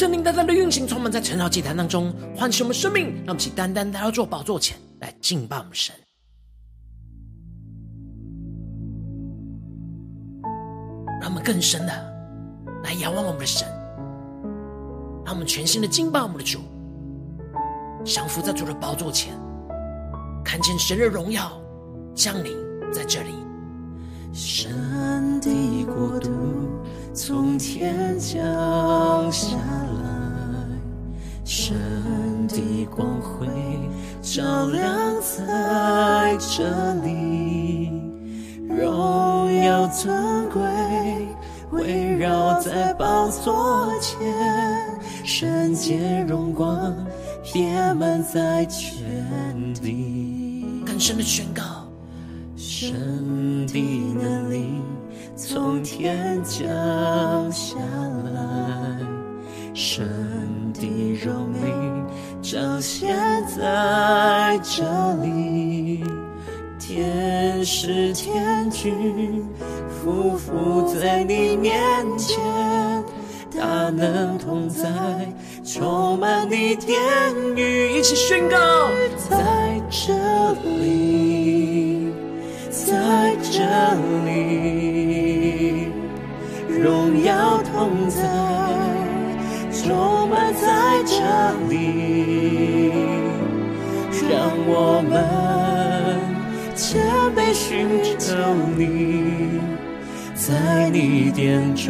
圣灵单单的运行，充满在晨祷祭坛当中，唤醒我们生命，让我们起单单来到主宝座前来敬拜我们神，让我们更深的来仰望我们的神，让我们全心的敬拜我们的主，降服在主的宝座前，看见神的荣耀降临在这里，神的国度从天降下来。神的光辉照亮在这里，荣耀尊贵围绕在宝座前，圣洁荣光遍满在全地。更深的宣告，神的能力从天降下来，神。的荣美彰显在这里，天使天军匍匐在你面前，大能同在，充满你殿宇，一起宣告，在这里，在这里，荣耀同在。充满在这里，让我们谦卑寻求你，在你殿中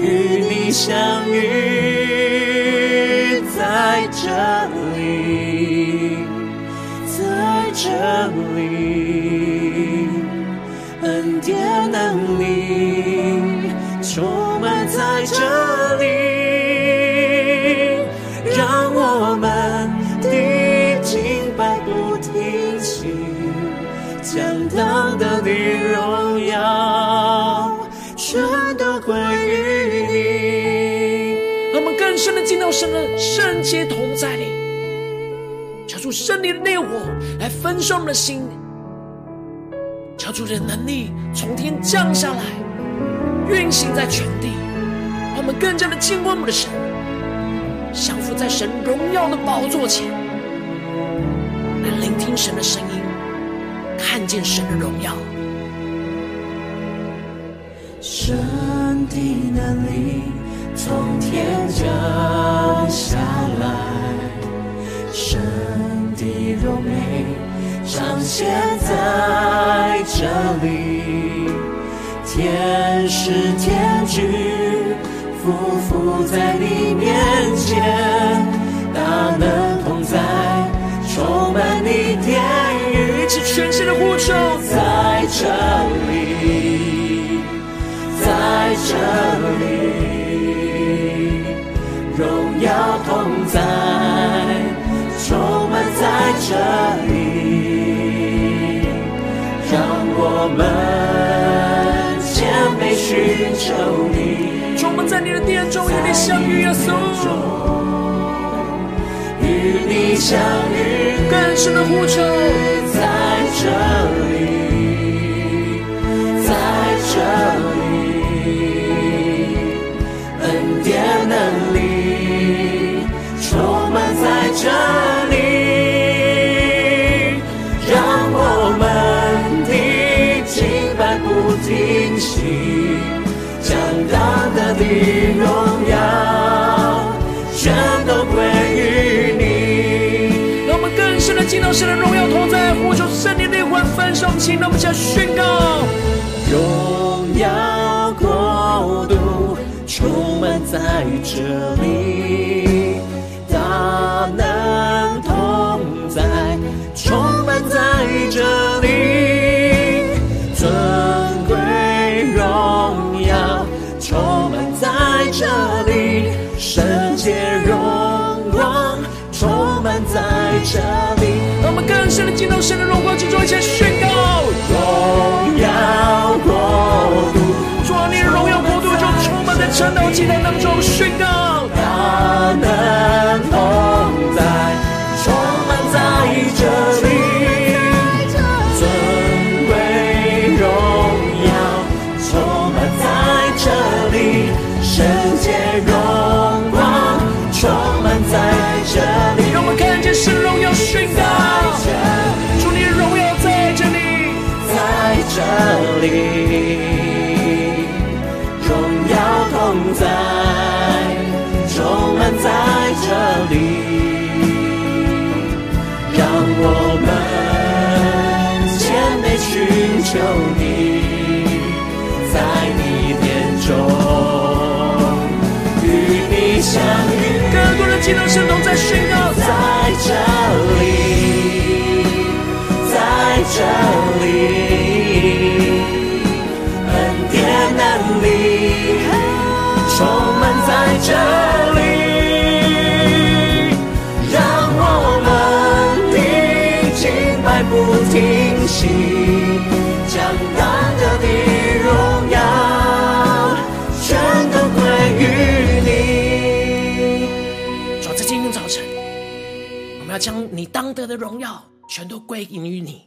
与你相遇，来焚烧我们的心，求主的能力从天降下来，运行在全地，让我们更加的敬畏我们的神，降服在神荣耀的宝座前，来聆听神的声音。看见神的荣耀，神的能力从天降下来，神的荣美彰显在这里，天使天军匍匐在你面前，大能同在，充满你殿宇，一起全心的呼求，在这里，在这里，荣耀同在，充满在这里，我们谦卑寻求你，我们在你的殿中，与你相遇，耶稣，与你相遇，更深的呼求，在这里，们更深的进到神的荣耀同在，呼求圣灵的灵魂分手，请让我们起来宣告。荣耀国度充满在这里，大能同在，充满在这进到神的荣光之中，一起更多人进到神同在宣告，在这里，在这里，恩典能力充满在这。要将你当得的荣耀全都归因于你。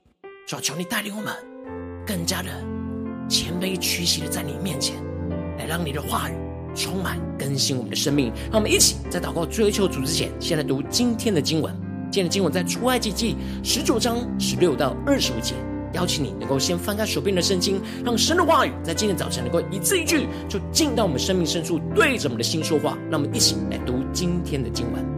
主啊，求你带领我们更加的谦卑屈膝的在你面前，来让你的话语充满更新我们的生命。让我们一起在祷告追求主之前，先来读今天的经文。今天的经文在出埃及记十九章十六到二十五节。邀请你能够先翻开手边的圣经，让神的话语在今天早晨能够一字一句就进到我们生命深处，对着我们的心说话。让我们一起来读今天的经文。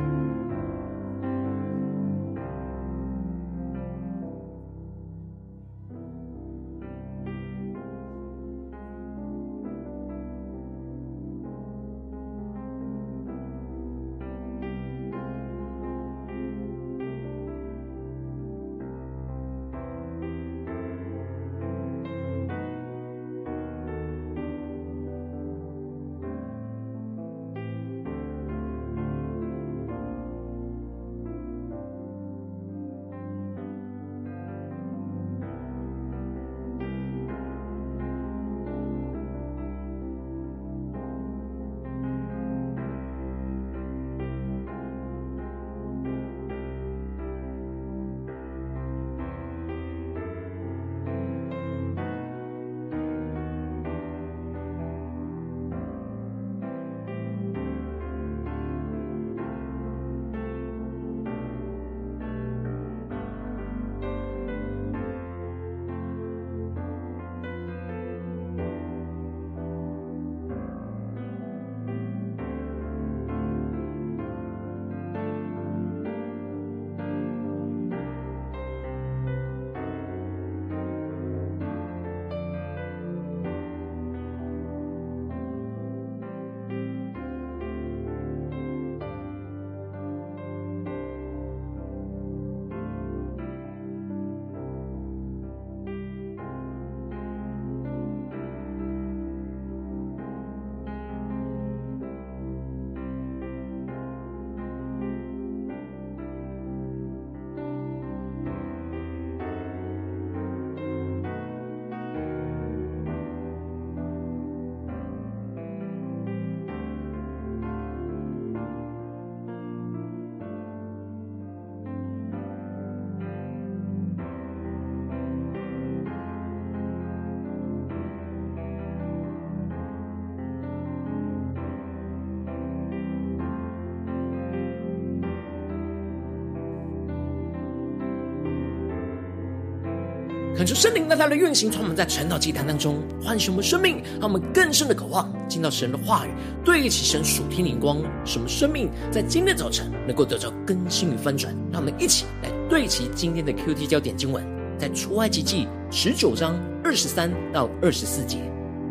恳求圣灵在他的运行，充满在晨祷祭坛当中，唤醒我们生命，让我们更深的渴望进到神的话语，对齐神属天灵光，使我们生命在今天早晨能够得到更新与翻转。让我们一起来对齐今天的 QT 焦点经文，在出埃及记十九章二十三到二十四节，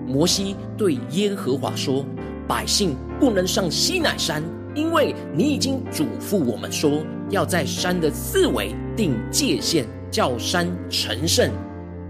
摩西对耶和华说：“百姓不能上西乃山，因为你已经嘱咐我们说，要在山的四围定界限。”叫山成圣，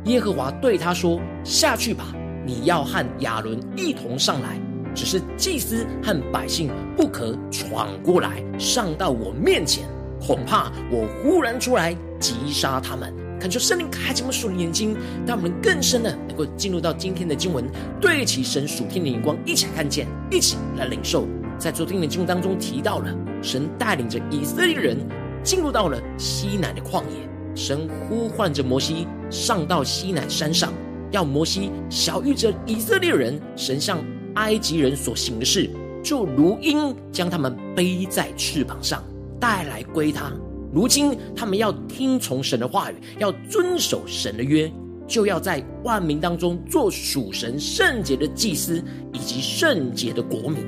耶和华对他说：“下去吧，你要和亚伦一同上来。只是祭司和百姓不可闯过来，上到我面前，恐怕我忽然出来击杀他们。”恳求圣灵开启我们属灵眼睛，让我们更深的能够进入到今天的经文，对齐神属天的眼光，一起看见，一起来领受。在昨天的经文当中提到了，神带领着以色列人进入到了西南的旷野。神呼唤着摩西上到西乃山上，要摩西晓谕着以色列人，神向埃及人所行的事，就如鹰将他们背在翅膀上带来归他。如今他们要听从神的话语，要遵守神的约，就要在万民当中做属神圣洁的祭司，以及圣洁的国民。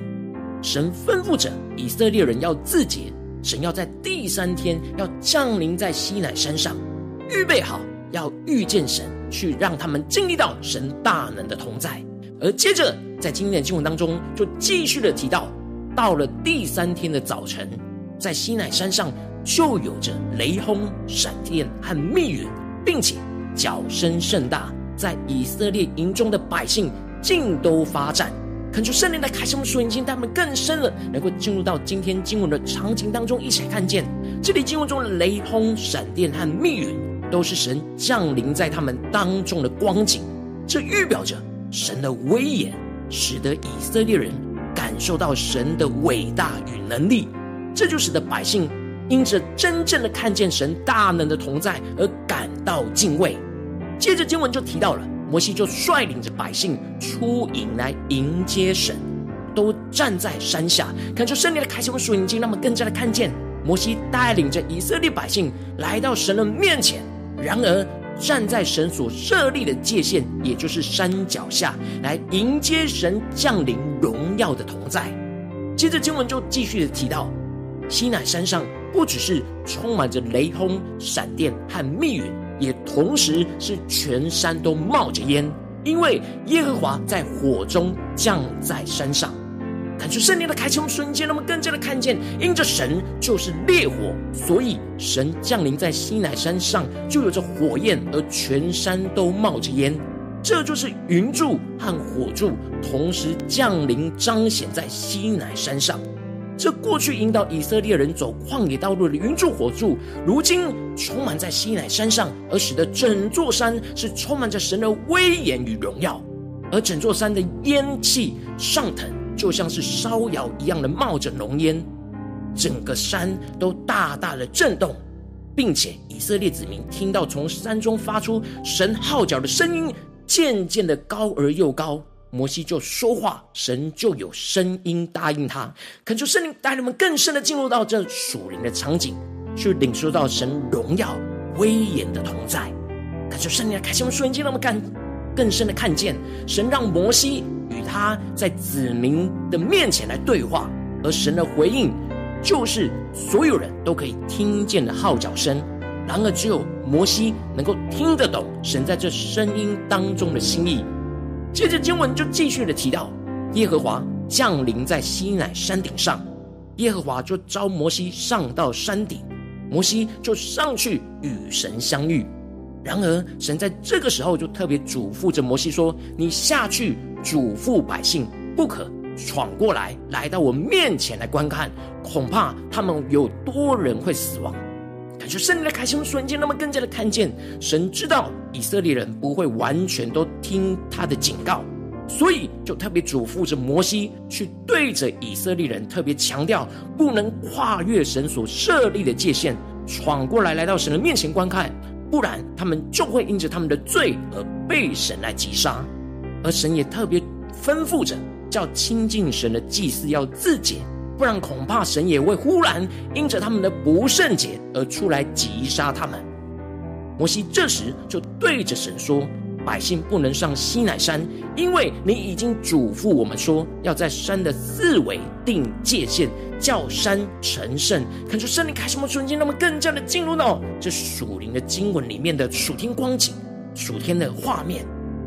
神吩咐着以色列人要自洁。神要在第三天要降临在西乃山上，预备好要遇见神，去让他们经历到神大能的同在。而接着在今天的经文当中，就继续的提到，到了第三天的早晨，在西乃山上就有着雷轰、闪电和密云，并且角声甚大，在以色列营中的百姓尽都发战。恳求圣灵来开启我们属灵眼睛，带我们更深了，能够进入到今天经文的场景当中，一起来看见这里经文中的雷轰、闪电和密云，都是神降临在他们当中的光景。这预表着神的威严，使得以色列人感受到神的伟大与能力。这就使得百姓因着真正的看见神大能的同在而感到敬畏。接着经文就提到了。摩西就率领着百姓出营来迎接神，都站在山下，恳求圣灵的开启我们属灵眼睛，让我们更加的看见摩西带领着以色列百姓来到神的面前。然而，站在神所设立的界限，也就是山脚下，来迎接神降临荣耀的同在。接着经文就继续的提到，西乃山上不只是充满着雷轰、闪电和密云。也同时是全山都冒着烟，因为耶和华在火中降在山上。感谢圣灵的开启，我们瞬间，那么更加的看见，因着神就是烈火，所以神降临在西乃山上就有着火焰，而全山都冒着烟。这就是云柱和火柱同时降临，彰显在西乃山上。这过去引导以色列人走旷野道路的云柱火柱，如今充满在西乃山上，而使得整座山是充满着神的威严与荣耀。而整座山的烟气上腾，就像是烧窑一样的冒着浓烟，整个山都大大的震动，并且以色列子民听到从山中发出神号角的声音，渐渐的高而又高。摩西就说话，神就有声音答应他。恳求圣灵带领我们更深的进入到这属灵的场景，去领受到神荣耀威严的同在。恳求圣灵来开启我们属灵，让我们看更深的看见神让摩西与他在子民的面前来对话，而神的回应就是所有人都可以听见的号角声。然而只有摩西能够听得懂神在这声音当中的心意。接着经文就继续的提到，耶和华降临在西乃山顶上，耶和华就召摩西上到山顶，摩西就上去与神相遇。然而，神在这个时候就特别嘱咐着摩西说：“你下去嘱咐百姓，不可闯过来，来到我面前来观看，恐怕他们有多人会死亡。”感谢圣灵的开启，瞬间，那么更加的看见，神知道以色列人不会完全都听他的警告，所以就特别嘱咐着摩西去对着以色列人特别强调，不能跨越神所设立的界限，闯过来来到神的面前观看，不然他们就会因着他们的罪而被神来击杀。而神也特别吩咐着，叫亲近神的祭司要自洁。不然，恐怕神也会忽然因着他们的不圣洁而出来击杀他们。摩西这时就对着神说：“百姓不能上西乃山，因为你已经嘱咐我们说，要在山的四围定界限，叫山成圣。”看出圣灵开什么瞬间，让我们更加的进入到这属灵的经文里面的属天光景、属天的画面，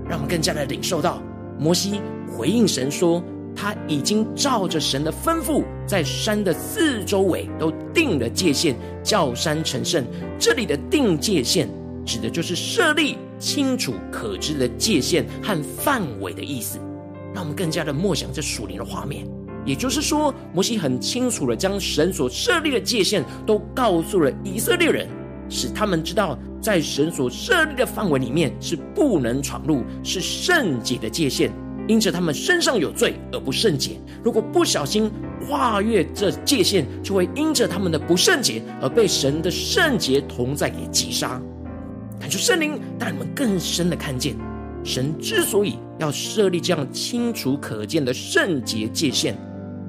让我们更加的领受到摩西回应神说。他已经照着神的吩咐，在山的四周围都定了界限，叫山成圣。这里的定界限，指的就是设立清楚可知的界限和范围的意思。让我们更加的默想这属灵的画面。也就是说，摩西很清楚的将神所设立的界限都告诉了以色列人，使他们知道，在神所设立的范围里面是不能闯入，是圣洁的界限。因着他们身上有罪而不圣洁，如果不小心跨越这界限，就会因着他们的不圣洁而被神的圣洁同在给击杀。感谢圣灵带你们更深的看见，神之所以要设立这样清楚可见的圣洁界限，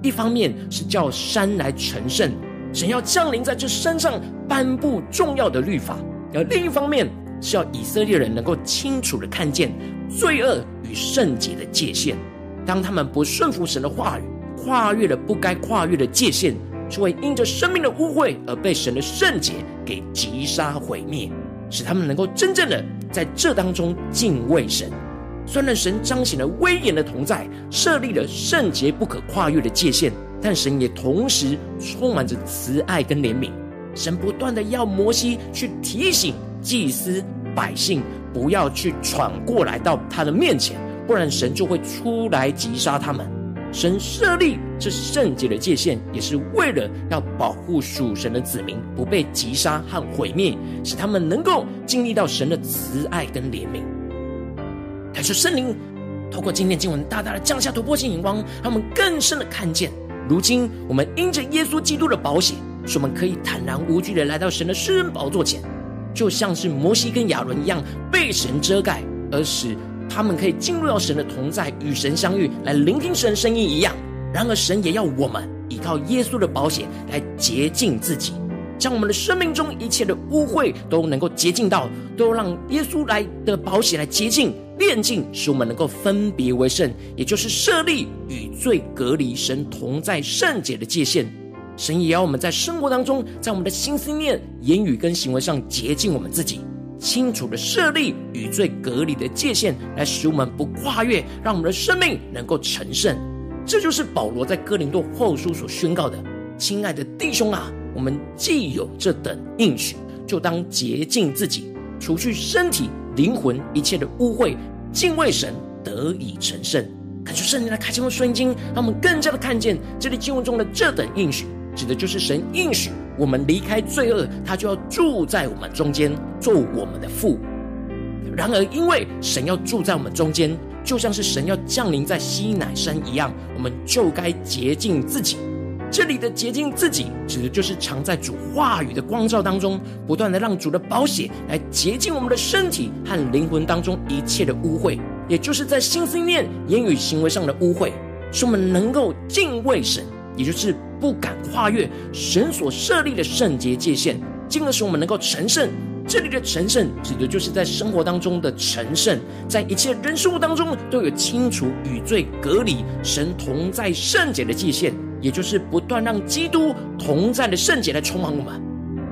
一方面是叫山来成圣，神要降临在这山上颁布重要的律法；而另一方面是要以色列人能够清楚的看见罪恶与圣洁的界限，当他们不顺服神的话语，跨越了不该跨越的界限，就会因着生命的污秽而被神的圣洁给击杀毁灭，使他们能够真正的在这当中敬畏神。虽然神彰显了威严的同在，设立了圣洁不可跨越的界限，但神也同时充满着慈爱跟怜悯。神不断的要摩西去提醒祭司百姓。不要去闯过来到他的面前，不然神就会出来击杀他们。神设立这圣洁的界限，也是为了要保护属神的子民不被击杀和毁灭，使他们能够经历到神的慈爱跟怜悯。感谢圣灵透过今天经文大大的降下突破性眼光，让我们更深的看见，如今我们因着耶稣基督的保险，使我们可以坦然无惧的来到神的施恩宝座前。就像是摩西跟亚伦一样被神遮盖，而使他们可以进入到神的同在，与神相遇，来聆听神的声音一样。然而，神也要我们依靠耶稣的保险来洁净自己，将我们的生命中一切的污秽都能够洁净到，都让耶稣来的保险来洁净、炼净，使我们能够分别为圣，也就是设立与罪隔离、神同在圣洁的界限。神也要我们在生活当中，在我们的心思念、言语跟行为上洁净我们自己，清楚的设立与罪隔离的界限，来使我们不跨越，让我们的生命能够成圣。这就是保罗在哥林多后书所宣告的：亲爱的弟兄啊，我们既有这等应许，就当洁净自己，除去身体、灵魂一切的污秽，敬畏神，得以成圣。恳求圣灵来开启我们的眼睛，让我们更加的看见这里经文中的这等应许。指的就是神应许我们离开罪恶，他就要住在我们中间，做我们的父。然而，因为神要住在我们中间，就像是神要降临在西乃山一样，我们就该洁净自己。这里的洁净自己，指的就是藏在主话语的光照当中，不断的让主的宝血来洁净我们的身体和灵魂当中一切的污秽，也就是在心思念、言语、行为上的污秽，使我们能够敬畏神。也就是不敢跨越神所设立的圣洁界限，进而使我们能够成圣。这里的成圣，指的就是在生活当中的成圣，在一切人事物当中都有清楚与罪隔离、神同在圣洁的界限，也就是不断让基督同在的圣洁来充满我们。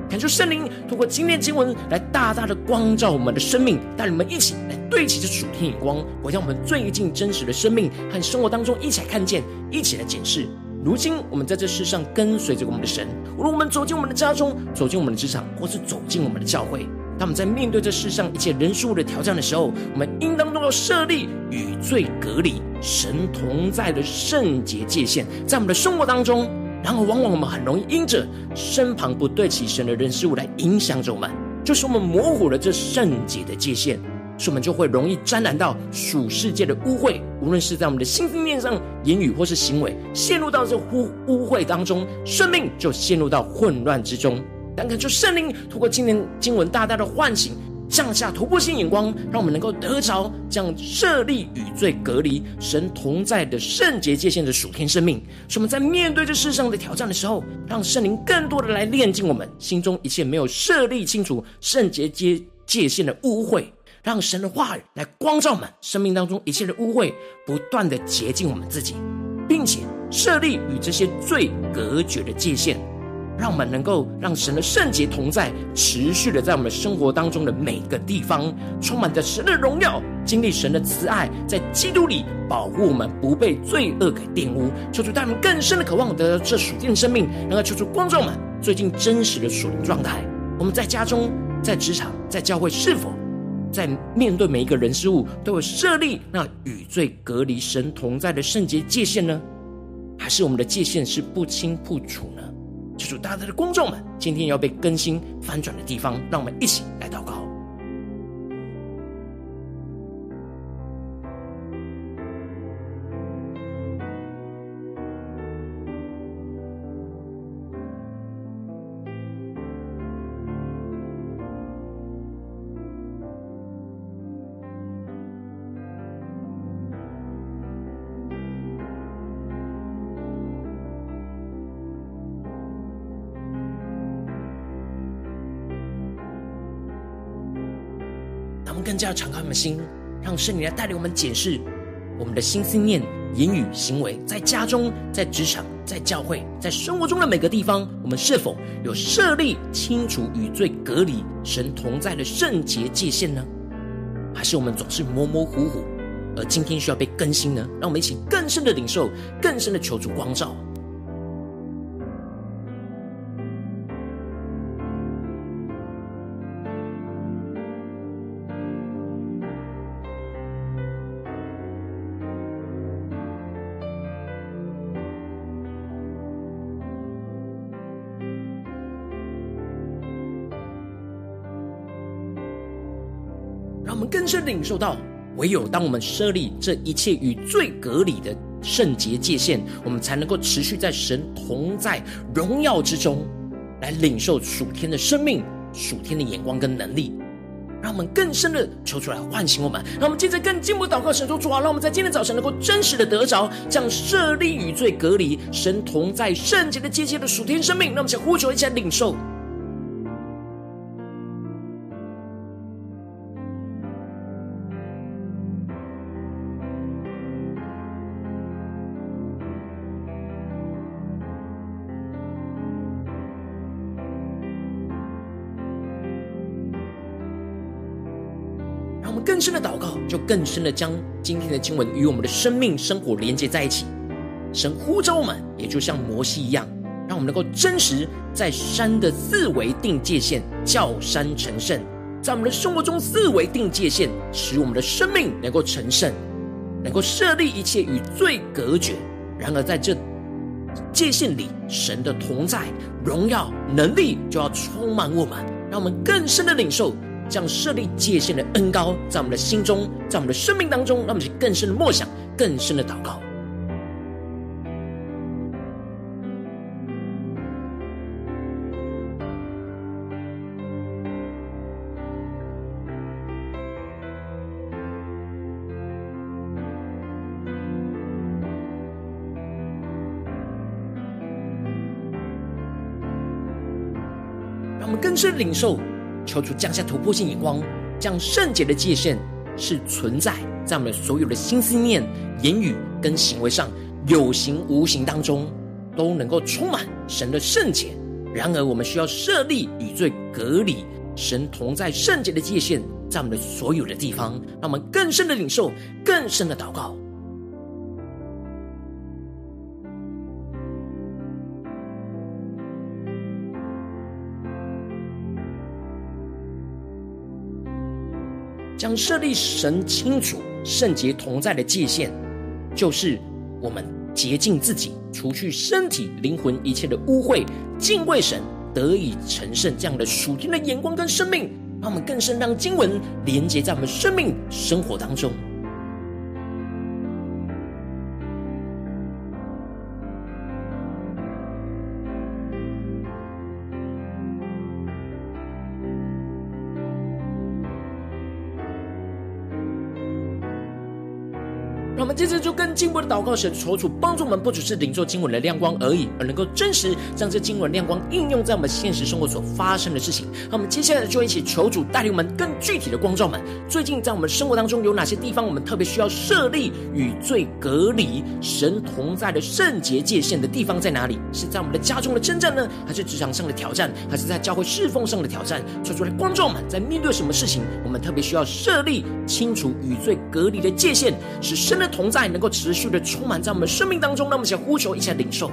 感受圣灵通过今天经文来大大的光照我们的生命，带你们一起来对齐这属天眼光，回到我们最近真实的生命和生活当中，一起来看见，一起来检视。如今，我们在这世上跟随着我们的神。无论我们走进我们的家中，走进我们的职场，或是走进我们的教会，当我们在面对这世上一切人事物的挑战的时候，我们应当都要设立与罪隔离、神同在的圣洁界限，在我们的生活当中。然而，往往我们很容易因着身旁不对齐神的人事物来影响着我们，就是我们模糊了这圣洁的界限。所以我们就会容易沾染到属世界的污秽，无论是在我们的心思念上、言语或是行为，陷入到这污污秽当中，生命就陷入到混乱之中。但恳求圣灵透过今天经文大大的唤醒，降下突破性眼光，让我们能够得着将设立与罪隔离、神同在的圣洁界限的属天生命。使我们在面对这世上的挑战的时候，让圣灵更多的来炼净我们心中一切没有设立清楚圣洁界。界限的污秽，让神的话语来光照我们生命当中一切的污秽，不断的洁净我们自己，并且设立与这些罪隔绝的界限，让我们能够让神的圣洁同在，持续的在我们生活当中的每个地方，充满着神的荣耀，经历神的慈爱，在基督里保护我们不被罪恶给玷污。求主带我们更深的渴望得到这属天生命，能够求主光照我们最近真实的属灵状态。我们在家中、在职场、在教会，是否在面对每一个人事物，都有设立那与罪隔离、神同在的圣洁界限呢？还是我们的界限是不清不楚呢？求主大家的观众们，今天要被更新翻转的地方，让我们一起来祷告。更加敞开我们的心，让圣灵来带领我们检视我们的心思念、言语、行为，在家中、在职场、在教会、在生活中的每个地方，我们是否有设立清除与罪隔离、神同在的圣洁界限呢？还是我们总是模模糊糊？而今天需要被更新呢？让我们一起更深的领受，更深的求主光照。领受到，唯有当我们设立这一切与罪隔离的圣洁界限，我们才能够持续在神同在荣耀之中，来领受属天的生命、属天的眼光跟能力，让我们更深的求出来唤醒我们。让我们接着更进一步祷告，神说主啊，让我们在今天早晨能够真实的得着这样设立与罪隔离、神同在圣洁的界限的属天生命。让我们先呼求一起来领受。就更深的将今天的经文与我们的生命生活连接在一起。神呼召我们，也就像摩西一样，让我们能够真实在山的四维定界限，叫山成圣；在我们的生活中四维定界限，使我们的生命能够成圣，能够设立一切与罪隔绝。然而在这界限里，神的同在、荣耀、能力就要充满我们，让我们更深的领受。将设立界限的恩膏在我们的心中，在我们的生命当中，让我们去更深的默想，更深的祷告。让我们更深领受。求主降下突破性眼光，将圣洁的界限是存在在我们所有的心思念、言语跟行为上，有形无形当中都能够充满神的圣洁。然而，我们需要设立与罪隔离、神同在圣洁的界限，在我们的所有的地方，让我们更深的领受、更深的祷告。将设立神清楚圣洁同在的界限，就是我们洁净自己，除去身体灵魂一切的污秽，敬畏神，得以成圣。这样的属天的眼光跟生命，让我们更深让经文连接在我们生命生活当中。们接着就更进一步的祷告，神求主帮助我们，不只是领受经文的亮光而已，而能够真实将这经文亮光应用在我们现实生活所发生的事情。那我们接下来就一起求主带领我们更具体的光照们。最近在我们生活当中有哪些地方，我们特别需要设立与罪隔离、神同在的圣洁界限的地方在哪里？是在我们的家中的征战呢，还是职场上的挑战，还是在教会侍奉上的挑战？求主来光照们，在面对什么事情，我们特别需要设立清楚与罪隔离的界限，使神的同在能够持续的充满在我们生命当中，那么想呼求一下领受。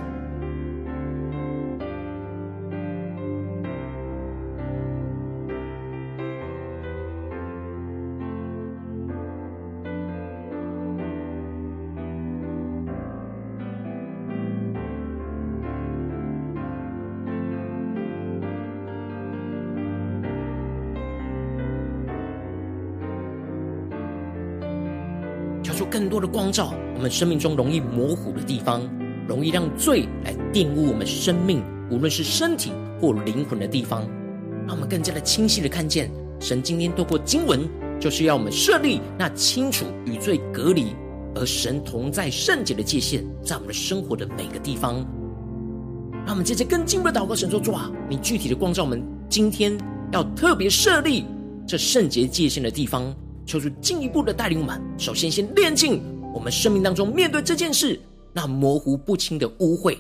光照，我们生命中容易模糊的地方，容易让罪来玷污我们生命，无论是身体或灵魂的地方，让我们更加的清晰的看见，神今天透过经文，就是要我们设立那清楚与罪隔离，而神同在圣洁的界限，在我们的生活的每个地方。让我们接着更进一步的祷告，神说：主啊，你具体的光照我们，今天要特别设立这圣洁界限的地方。求主进一步的带领我们，首先先炼净我们生命当中面对这件事那模糊不清的污秽。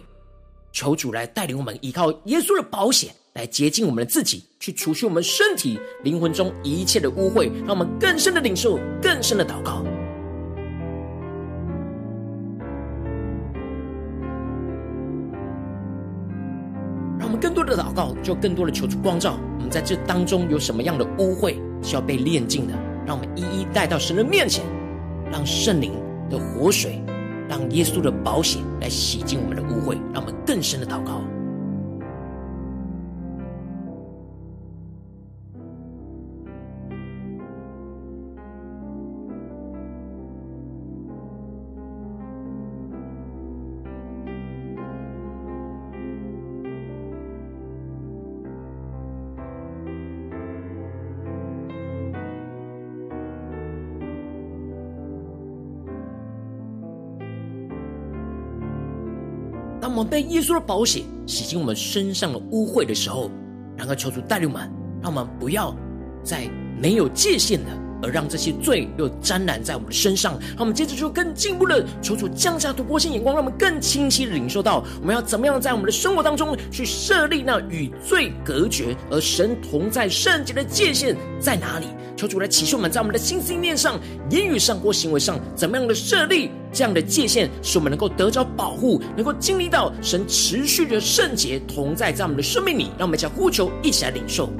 求主来带领我们，依靠耶稣的保险来洁净我们的自己，去除去我们身体灵魂中一切的污秽，让我们更深的领受，更深的祷告。让我们更多的祷告，就更多的求主光照我们在这当中有什么样的污秽需要被炼净的。让我们一一带到神的面前，让圣灵的活水，让耶稣的宝血来洗净我们的污秽，让我们更深的祷告。被耶稣的宝血洗净我们身上的污秽的时候，然后求主带领我们，让我们不要在没有界限的，而让这些罪又沾染在我们的身上。那我们接着就更进一步的求主降下突破性眼光，让我们更清晰的领受到我们要怎么样在我们的生活当中去设立那与罪隔绝而神同在圣洁的界限在哪里？求主来启示我们，在我们的心思念上、言语上或行为上，怎么样的设立这样的界限，使我们能够得着保护，能够经历到神持续的圣洁同在在我们的生命里。让我们一起呼求，一起来领受。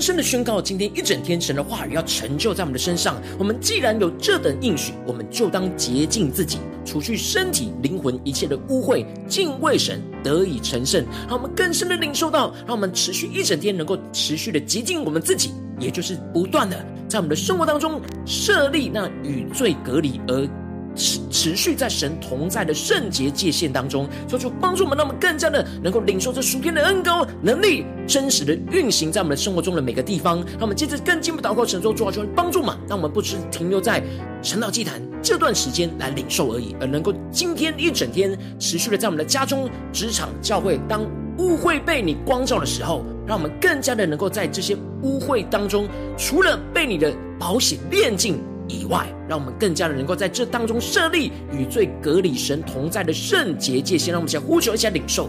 深的宣告，今天一整天神的话语要成就在我们的身上。我们既然有这等应许，我们就当洁净自己，除去身体、灵魂一切的污秽，敬畏神，得以成圣。让我们更深的领受到，让我们持续一整天能够持续的洁净我们自己，也就是不断的在我们的生活当中设立那与罪隔离而。持持续在神同在的圣洁界限当中，求主帮助我们，让我们更加的能够领受这属天的恩膏能力，真实的运行在我们的生活中的每个地方。让我们接着更进一步祷告，神说主啊，求你帮助嘛，让我们不只停留在晨祷祭坛这段时间来领受而已，而能够今天一整天持续的在我们的家中、职场、教会，当污秽被你光照的时候，让我们更加的能够在这些污秽当中，除了被你的宝血炼净。以外，让我们更加的能够在这当中设立与最隔离、神同在的圣洁界限。让我们先呼求一下领受。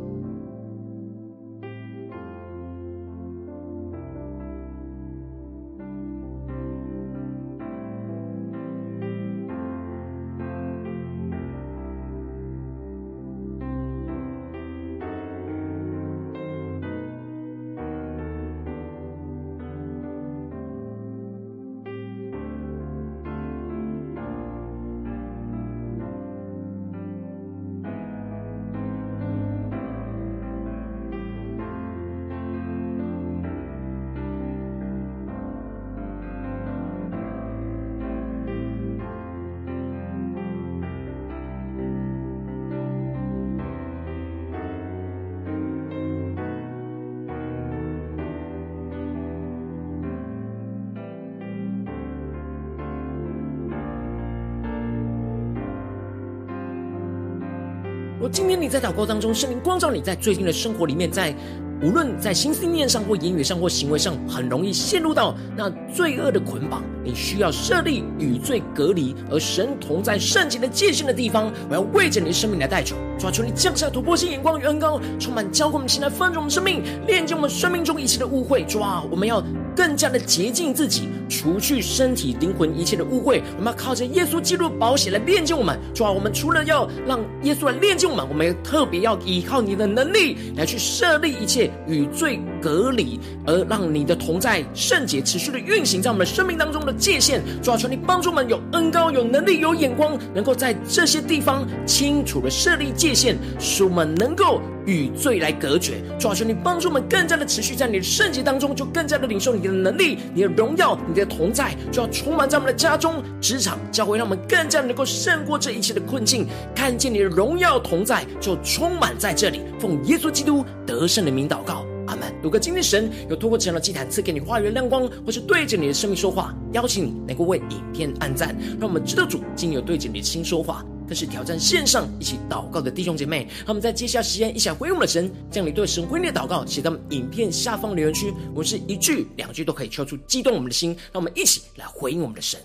今天你在祷告当中，圣灵光照你在最近的生活里面，在无论在心思念上或言语上或行为上，很容易陷入到那罪恶的捆绑。你需要设立与罪隔离，而神同在圣洁的界限的地方。我要为着你的生命来代求，抓住你降下突破性眼光与恩膏，充满浇灌我们心来丰盛我们生命，炼净我们生命中一切的污秽。抓，我们要更加的洁净自己，除去身体灵魂一切的污秽。我们要靠着耶稣基督的宝血来炼净我们。抓，我们除了要让耶稣来炼净我们，我们也特别要依靠你的能力来去设立一切与罪隔离，而让你的同在圣洁持续的运行在我们的生命当中的。界限，主啊，求你帮助我们有恩高、有能力、有眼光，能够在这些地方清楚的设立界限，使我们能够与罪来隔绝。主啊，求你帮助我们更加的持续在你的圣洁当中，就更加的领受你的能力、你的荣耀、你的同在，就要充满在我们的家中、职场、教会，让我们更加能够胜过这一切的困境，看见你的荣耀同在，就充满在这里。奉耶稣基督得胜的名祷告。阿门。如果今天神有透过这样的祭坛赐给你话语亮光，或是对着你的生命说话，邀请你能够为影片按赞，让我们知道主今有对着你的心说话。更是挑战线上一起祷告的弟兄姐妹，他们在接下来时间一起回应我们的神，将你对神回应的祷告写在影片下方留言区，我是一句两句都可以敲出激动我们的心，让我们一起来回应我们的神。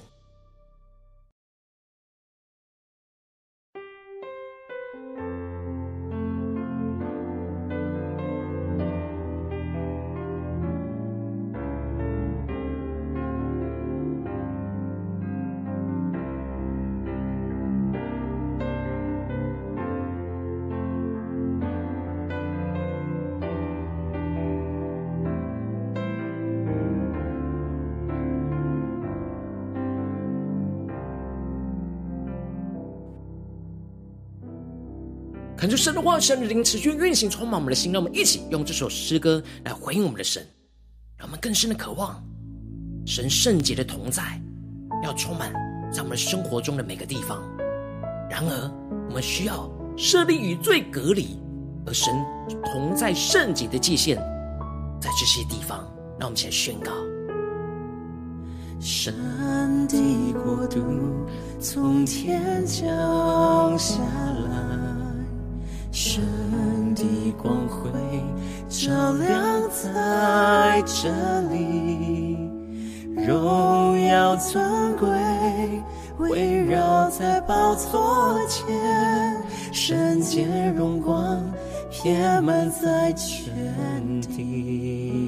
恳求神的话，神的灵持续运行，充满我们的心。让我们一起用这首诗歌来回应我们的神，让我们更深的渴望神圣洁的同在，要充满在我们生活中的每个地方。然而，我们需要设立与罪隔离，而神同在圣洁的界限，在这些地方，让我们一起来宣告：神的国度从天降下。神的光辉照亮在这里，荣耀尊贵围绕在宝座前，圣洁荣光遍满在全地，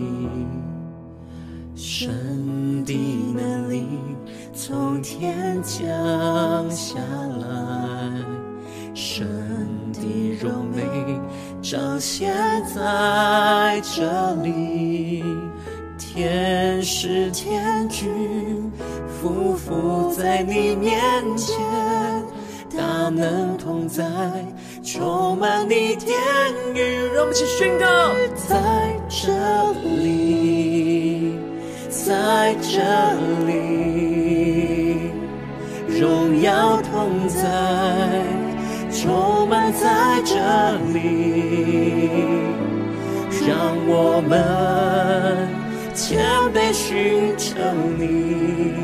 神的能力从天降下来，的荣美彰显在这里，天使天军匍匐在你面前，大能同在，充满你天宇，让我们一起宣告，在这里，在这里，荣耀同在。充满在这里，让我们谦卑寻求你，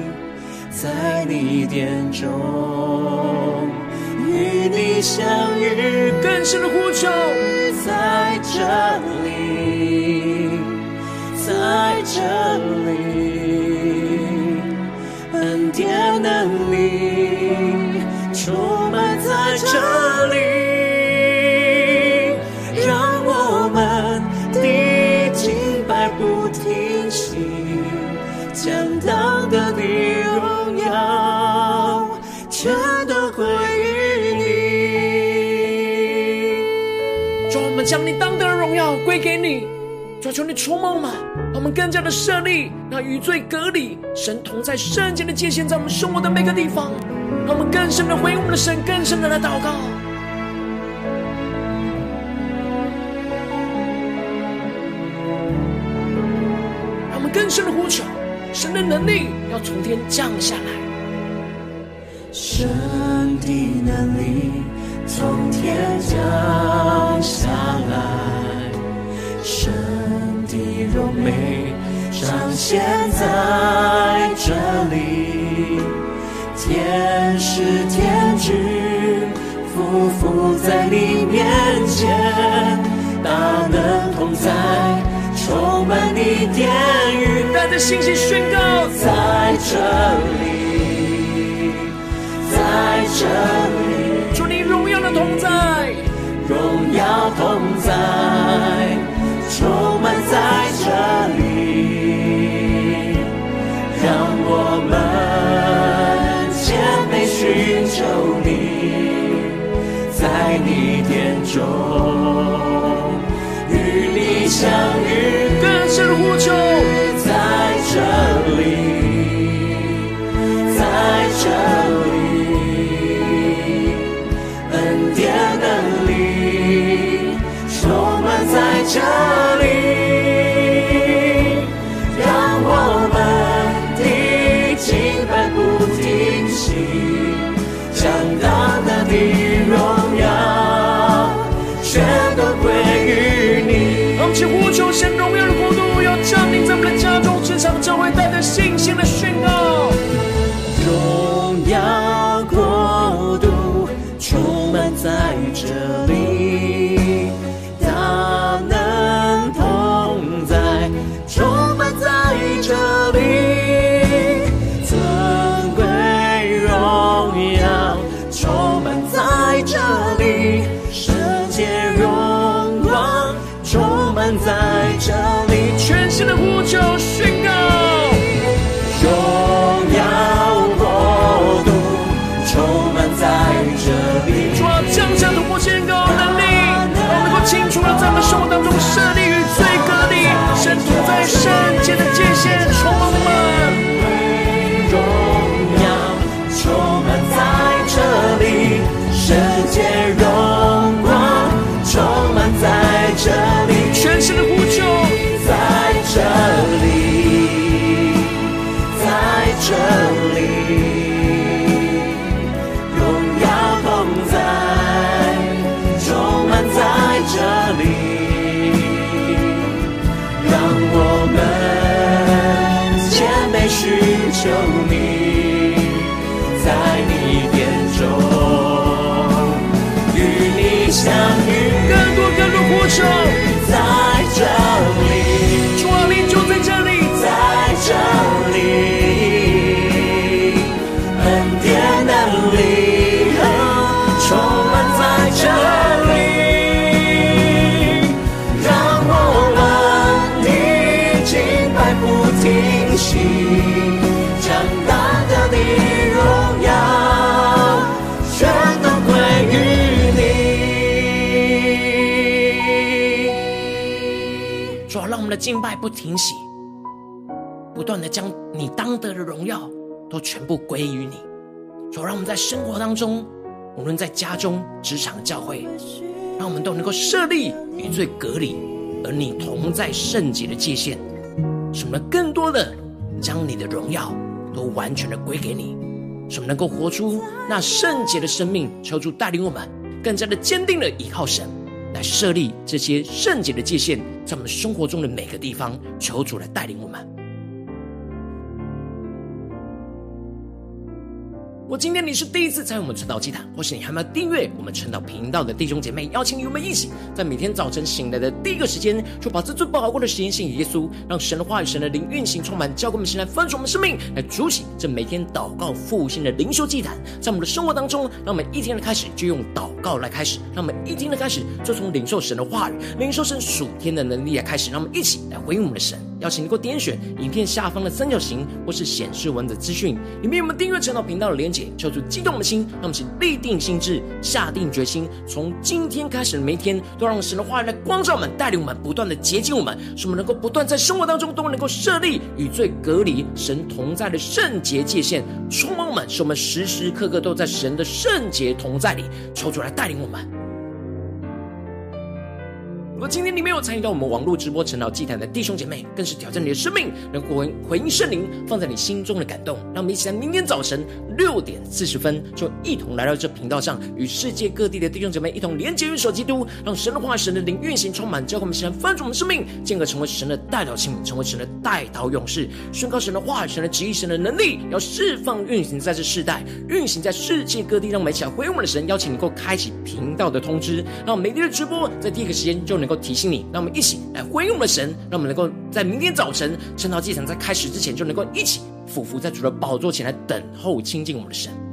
在你殿中与你相遇，更深的呼求，在这里，在这里，归给你。主，求你触摸我们，让我们更加的设立那与罪隔离、神同在圣洁的界限，在我们生活的每个地方，让我们更深的回应我们的神，更深的来祷告。让我们更深的呼求，神的能力要从天降下来。神的能力从天降下来，神的荣美彰显在这里，天使天军匍匐在你面前，大能同在，充满你殿宇，带着信心宣告，在这里。求你，在你殿中。生活当中设立与罪隔离，神同在圣你相敬拜不停息，不断的将你当得的荣耀都全部归于你。主啊，让我们在生活当中，无论在家中、职场、教会，让我们都能够设立与罪隔离，而你同在圣洁的界限，使我们更多的将你的荣耀都完全的归给你，使我们能够活出那圣洁的生命。求主带领我们更加的坚定的依靠神，来设立这些圣洁的界限，在我们生活中的每个地方。求主来带领我们。我今天你是第一次在我们晨祷祭坛，或是你还没有订阅我们晨祷频道的弟兄姐妹，邀请你们一起，在每天早晨醒来的第一个时间，就把这最宝贵的时间献给耶稣，让神的话语、神的灵运行充满，教给我们现在分盛我们生命，来主起这每天祷告复兴的灵修祭坛，在我们的生活当中，让我们一天的开始就用祷告来开始，让我们一天的开始就从领受神的话语、领受神属天的能力来开始，让我们一起来回应我们的神。邀请你给我点选影片下方的三角形，或是显示文字资讯，里面有我们订阅晨祷频道的连结，求主激动的心，让我们请立定心智，下定决心，从今天开始的每一天，都让神的话语来光照我们，带领我们，不断的洁净我们，使我们能够不断在生活当中都能够设立与罪隔离、神同在的圣洁界限，充满我们，使我们时时刻刻都在神的圣洁同在里，求主来带领我们。如果今天你没有参与到我们网络直播晨祷祭坛的弟兄姐妹，更是挑战你的生命，能够回回应圣灵放在你心中的感动。让我们一起在明天早晨六点四十分，就一同来到这频道上，与世界各地的弟兄姐妹一同连接、运手基督，让神的话、神的灵运行充满，教会我们现在翻转我们生命，进而成为神的代表器皿，成为神的代祷勇士，宣告神的话、神的旨意、神的能力，要释放运行在这世代，运行在世界各地。让我们一起来回应我们的神，邀请能够开启频道的通知，让我们每天的直播在第一个时间就能能够提醒你，让我们一起来回应我们的神，让我们能够在明天早晨晨祷祭坛在开始之前，就能够一起俯伏在主的宝座前来等候亲近我们的神。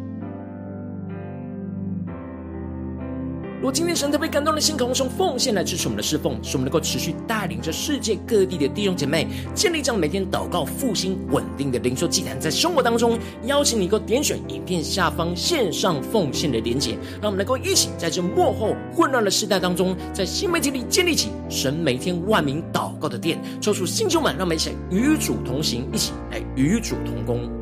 如果今天神特别感动的心，渴望用奉献来支持我们的侍奉，使我们能够持续带领着世界各地的弟兄姐妹建立这样每天祷告复兴稳定的灵修祭坛，在生活当中邀请你能够点选影片下方线上奉献的连结，让我们能够一起在这幕后混乱的时代当中，在新媒体里建立起神每天万名祷告的殿，抽出新旧们，让我们一起来与主同行，一起来与主同工。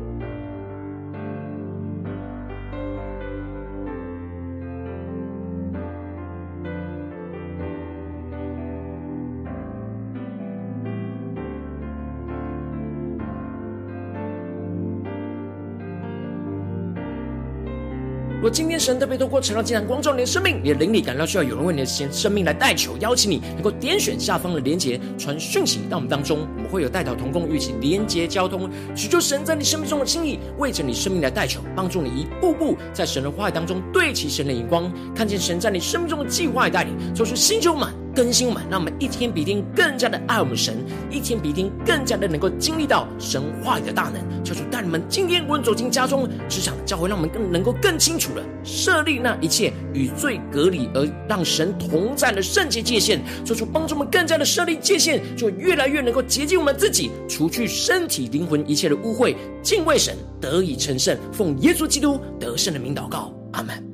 今天神特别透过晨祷祭坛光照你的生命，你的灵力感到需要有人为你的生命来代求，邀请你能够点选下方的连结，传讯息到我们当中，我们会有代祷同工与其连结交通，许求神在你生命中的心意，为着你生命来代求，帮助你一步步在神的话语当中对齐神的眼光，看见神在你生命中的计划与带领，做出心中满。更新我们，让我们一天比一天更加的爱我们神，一天比一天更加的能够经历到神话语的大能。求主带你们今天无论走进家中、职场、教会，让我们更能够更清楚的设立那一切与罪隔离而让神同在的圣洁界限。求主帮助我们更加的设立界限，就越来越能够洁净我们自己，除去身体灵魂一切的污秽，敬畏神，得以成圣。奉耶稣基督得胜的名祷告，阿门。